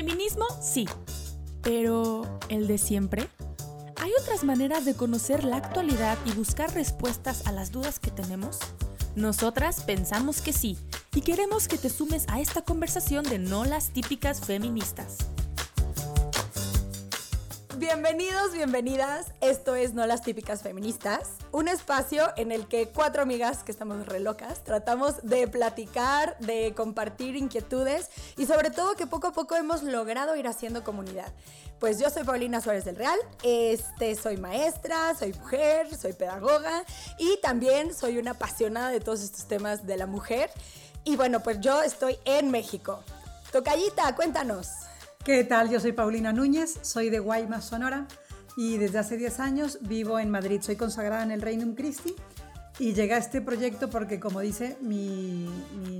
Feminismo, sí. Pero, ¿el de siempre? ¿Hay otras maneras de conocer la actualidad y buscar respuestas a las dudas que tenemos? Nosotras pensamos que sí y queremos que te sumes a esta conversación de no las típicas feministas. Bienvenidos, bienvenidas. Esto es No las típicas feministas, un espacio en el que cuatro amigas que estamos re locas tratamos de platicar, de compartir inquietudes y sobre todo que poco a poco hemos logrado ir haciendo comunidad. Pues yo soy Paulina Suárez del Real, este soy maestra, soy mujer, soy pedagoga y también soy una apasionada de todos estos temas de la mujer. Y bueno, pues yo estoy en México. Tocayita, cuéntanos. ¿Qué tal? Yo soy Paulina Núñez, soy de Guaymas, Sonora y desde hace 10 años vivo en Madrid. Soy consagrada en el Reino Christi y llegué a este proyecto porque, como dice mi,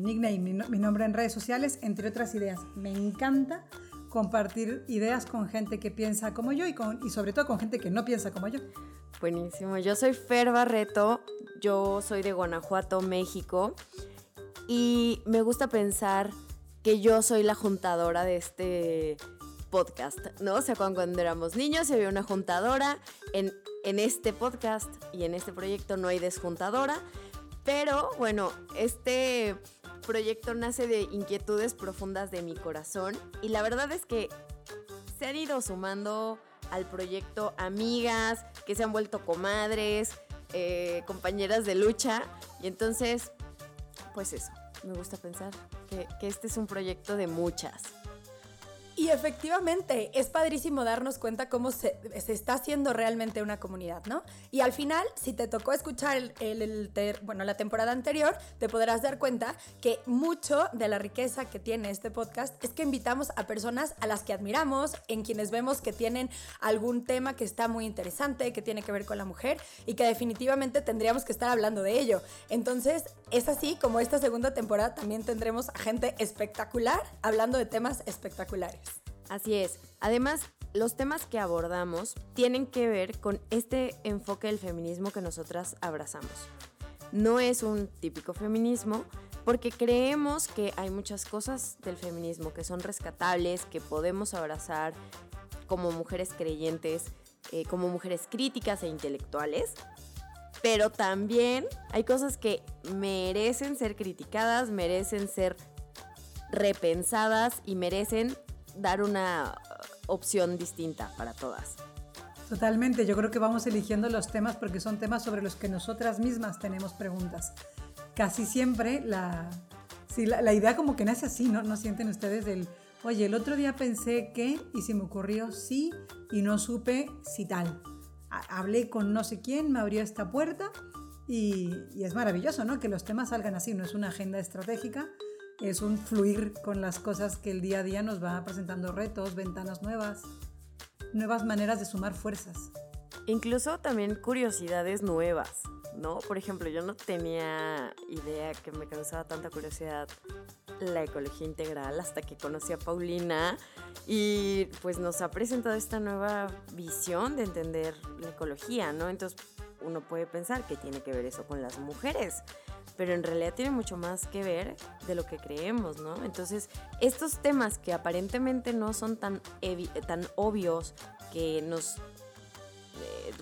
nickname, mi, nombre en redes sociales, entre otras ideas, me encanta compartir ideas con gente que piensa como yo y, con, y sobre todo con gente que no piensa como yo. Buenísimo, yo soy Fer Barreto, yo soy de Guanajuato, México y me gusta pensar que yo soy la juntadora de este podcast, ¿no? O sea, cuando, éramos niños había una juntadora, en, en este podcast y en este proyecto no hay desjuntadora, pero bueno, este proyecto nace de inquietudes profundas de mi corazón y la verdad es que se han ido sumando al proyecto amigas que se han vuelto comadres, eh, compañeras de lucha y entonces, pues eso, me gusta pensar que, este es un proyecto de muchas. Y efectivamente, es padrísimo darnos cuenta cómo se, está haciendo realmente una comunidad, ¿no? Y al final, si te tocó escuchar el, bueno, la temporada anterior, te podrás dar cuenta que mucho de la riqueza que tiene este podcast es que invitamos a personas a las que admiramos, en quienes vemos que tienen algún tema que está muy interesante, que tiene que ver con la mujer y que definitivamente tendríamos que estar hablando de ello. Entonces, es así como esta segunda temporada también tendremos a gente espectacular hablando de temas espectaculares. Así es. Además, los temas que abordamos tienen que ver con este enfoque del feminismo que nosotras abrazamos. No es un típico feminismo porque creemos que hay muchas cosas del feminismo que son rescatables, que podemos abrazar como mujeres creyentes, eh, como mujeres críticas e intelectuales, pero también hay cosas que merecen ser criticadas, merecen ser repensadas y merecen dar una opción distinta para todas. Totalmente, yo creo que vamos eligiendo los temas porque son temas sobre los que nosotras mismas tenemos preguntas. Casi siempre la, la, idea como que nace así, ¿no? ¿No sienten ustedes del, oye, el otro día pensé que y se me ocurrió sí y no supe si tal. Hablé con no sé quién, me abrió esta puerta y, y es maravilloso, ¿no? Que los temas salgan así, no es una agenda estratégica, es un fluir con las cosas que el día a día nos va presentando retos, ventanas nuevas, nuevas maneras de sumar fuerzas. Incluso también curiosidades nuevas, ¿no? Por ejemplo, yo no tenía idea que me causaba tanta curiosidad la ecología integral hasta que conocí a Paulina y pues nos ha presentado esta nueva visión de entender la ecología, ¿no? Entonces uno puede pensar que tiene que ver eso con las mujeres, pero en realidad tiene mucho más que ver de lo que creemos, ¿no? Entonces, estos temas que aparentemente no son tan, obvios, que nos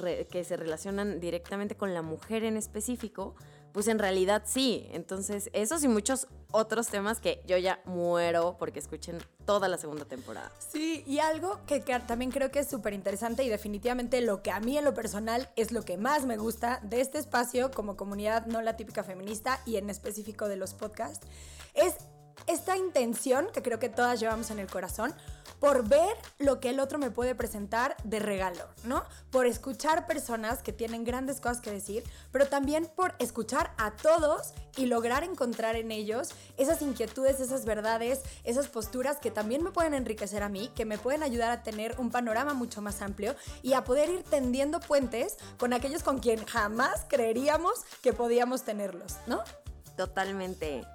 eh, que se relacionan directamente con la mujer en específico, pues en realidad sí. Entonces, esos y muchos otros temas que yo ya muero porque escuchen toda la segunda temporada. Sí, y algo que, también creo que es súper interesante y definitivamente lo que a mí en lo personal es lo que más me gusta de este espacio como comunidad no la típica feminista y en específico de los podcasts, es esta intención que creo que todas llevamos en el corazón por ver lo que el otro me puede presentar de regalo, ¿no? Por escuchar personas que tienen grandes cosas que decir, pero también por escuchar a todos y lograr encontrar en ellos esas inquietudes, esas verdades, esas posturas que también me pueden enriquecer a mí, que me pueden ayudar a tener un panorama mucho más amplio y a poder ir tendiendo puentes con aquellos con quien jamás creeríamos que podíamos tenerlos, ¿no? Totalmente.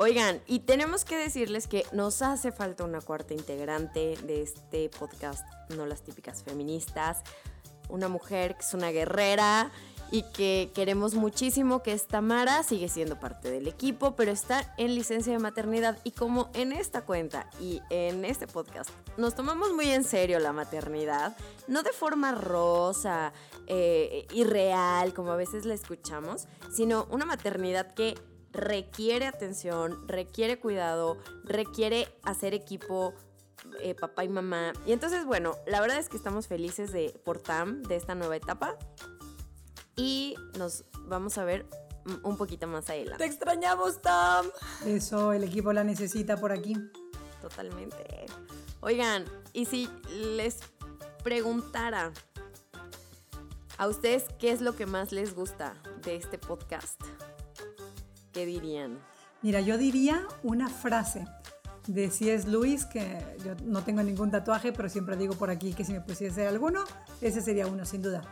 Oigan, y tenemos que decirles que nos hace falta una cuarta integrante de este podcast, no las típicas feministas, una mujer que es una guerrera y que queremos muchísimo que esta Mara sigue siendo parte del equipo, pero está en licencia de maternidad. Y como en esta cuenta y en este podcast nos tomamos muy en serio la maternidad, no de forma rosa, eh, irreal, como a veces la escuchamos, sino una maternidad que requiere atención, requiere cuidado, requiere hacer equipo, eh, papá y mamá. Y entonces, bueno, la verdad es que estamos felices de por TAM, de esta nueva etapa. Y nos vamos a ver un poquito más adelante. Te extrañamos, Tam. Eso, el equipo la necesita por aquí. Totalmente. Oigan, y si les preguntara a ustedes qué es lo que más les gusta de este podcast, ¿qué dirían? Mira, yo diría una frase de C.S. Lewis, que yo no tengo ningún tatuaje, pero siempre digo por aquí que si me pusiese alguno, ese sería uno, sin duda.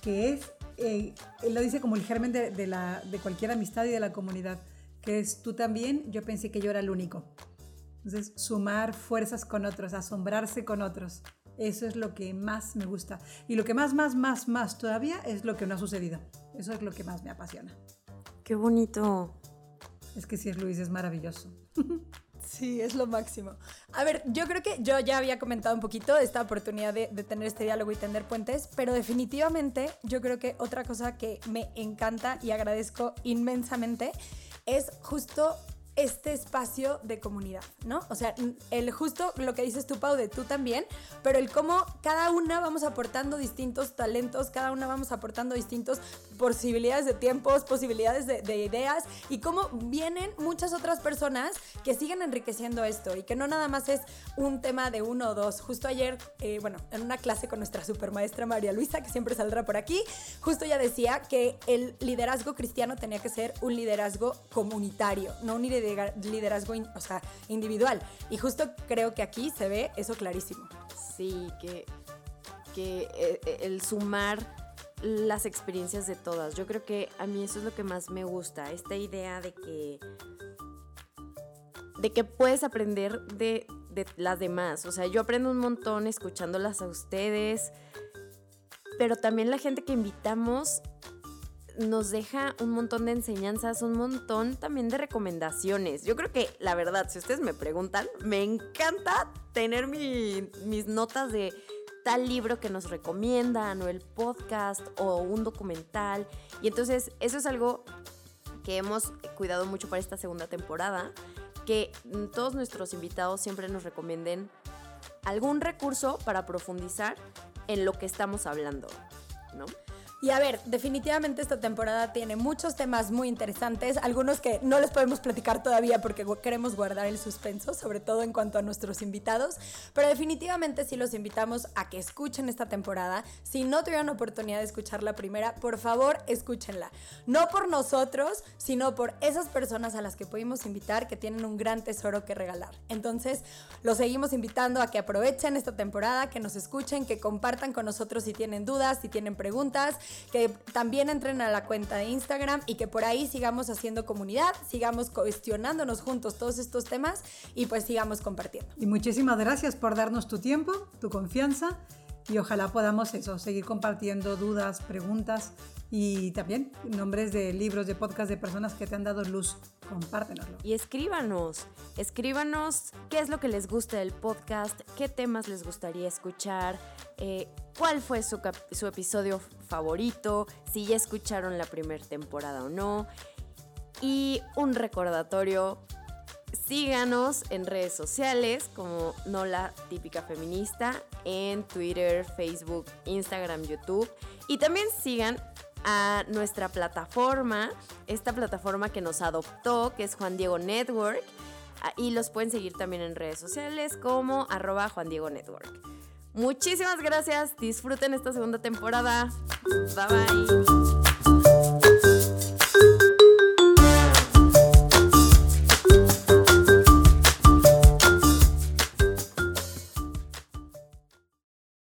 Que es, eh, él lo dice como el germen de, la, de cualquier amistad y de la comunidad, que es tú también, yo pensé que yo era el único. Entonces, sumar fuerzas con otros, asombrarse con otros. Eso es lo que más me gusta. Y lo que más, más, más, más todavía es lo que no ha sucedido. Eso es lo que más me apasiona. Qué bonito. Es que C.S. Luis es maravilloso. Sí, es lo máximo. A ver, yo creo que yo ya había comentado un poquito esta oportunidad de, de, tener este diálogo y tender puentes, pero definitivamente yo creo que otra cosa que me encanta y agradezco inmensamente es justo este espacio de comunidad, ¿no? O sea, el justo lo que dices tú, Pau, de tú también, pero el cómo cada una vamos aportando distintos talentos, cada una vamos aportando distintos posibilidades de tiempos, posibilidades de, ideas y cómo vienen muchas otras personas que siguen enriqueciendo esto y que no nada más es un tema de uno o dos. Justo ayer, eh, bueno, en una clase con nuestra supermaestra María Luisa, que siempre saldrá por aquí, justo ella decía que el liderazgo cristiano tenía que ser un liderazgo comunitario, no un liderazgo liderazgo o sea, individual. Y justo creo que aquí se ve eso clarísimo. Sí, que, que eh, eh, el sumar las experiencias de todas. Yo creo que a mí eso es lo que más me gusta, esta idea de que de que puedes aprender de, de las demás. O sea, yo aprendo un montón escuchándolas a ustedes, pero también la gente que invitamos nos deja un montón de enseñanzas, un montón también de recomendaciones. Yo creo que, la verdad, si ustedes me preguntan, me encanta tener mis notas de tal libro que nos recomiendan o el podcast o un documental. Y entonces eso es algo que hemos cuidado mucho para esta segunda temporada, que todos nuestros invitados siempre nos recomienden algún recurso para profundizar en lo que estamos hablando, ¿no? Y a ver, definitivamente esta temporada tiene muchos temas muy interesantes, algunos que no les podemos platicar todavía porque queremos guardar el suspenso, sobre todo en cuanto a nuestros invitados, pero definitivamente sí los invitamos a que escuchen esta temporada. Si no tuvieron oportunidad de escuchar la primera, por favor, escúchenla. No por nosotros, sino por esas personas a las que pudimos invitar que tienen un gran tesoro que regalar. Entonces, los seguimos invitando a que aprovechen esta temporada, que nos escuchen, que compartan con nosotros si tienen dudas, si tienen preguntas que también entren a la cuenta de Instagram y que por ahí sigamos haciendo comunidad, sigamos cuestionándonos juntos todos estos temas y pues sigamos compartiendo. Y muchísimas gracias por darnos tu tiempo, tu confianza y ojalá podamos eso, seguir compartiendo dudas, preguntas y también nombres de libros, de podcast de personas que te han dado luz. Compártenoslo. Y escríbanos, escríbanos qué es lo que les gusta del podcast, qué temas les gustaría escuchar, eh, cuál fue su, su episodio favorito, si ya escucharon la primera temporada o no. Y un recordatorio, síganos en redes sociales como No la Típica Feminista, en Twitter, Facebook, Instagram, YouTube. Y también sigan a nuestra plataforma, esta plataforma que nos adoptó, que es Juan Diego Network. Ah, y los pueden seguir también en redes sociales como arroba Juan Diego Network. Muchísimas gracias, disfruten esta segunda temporada. Bye bye.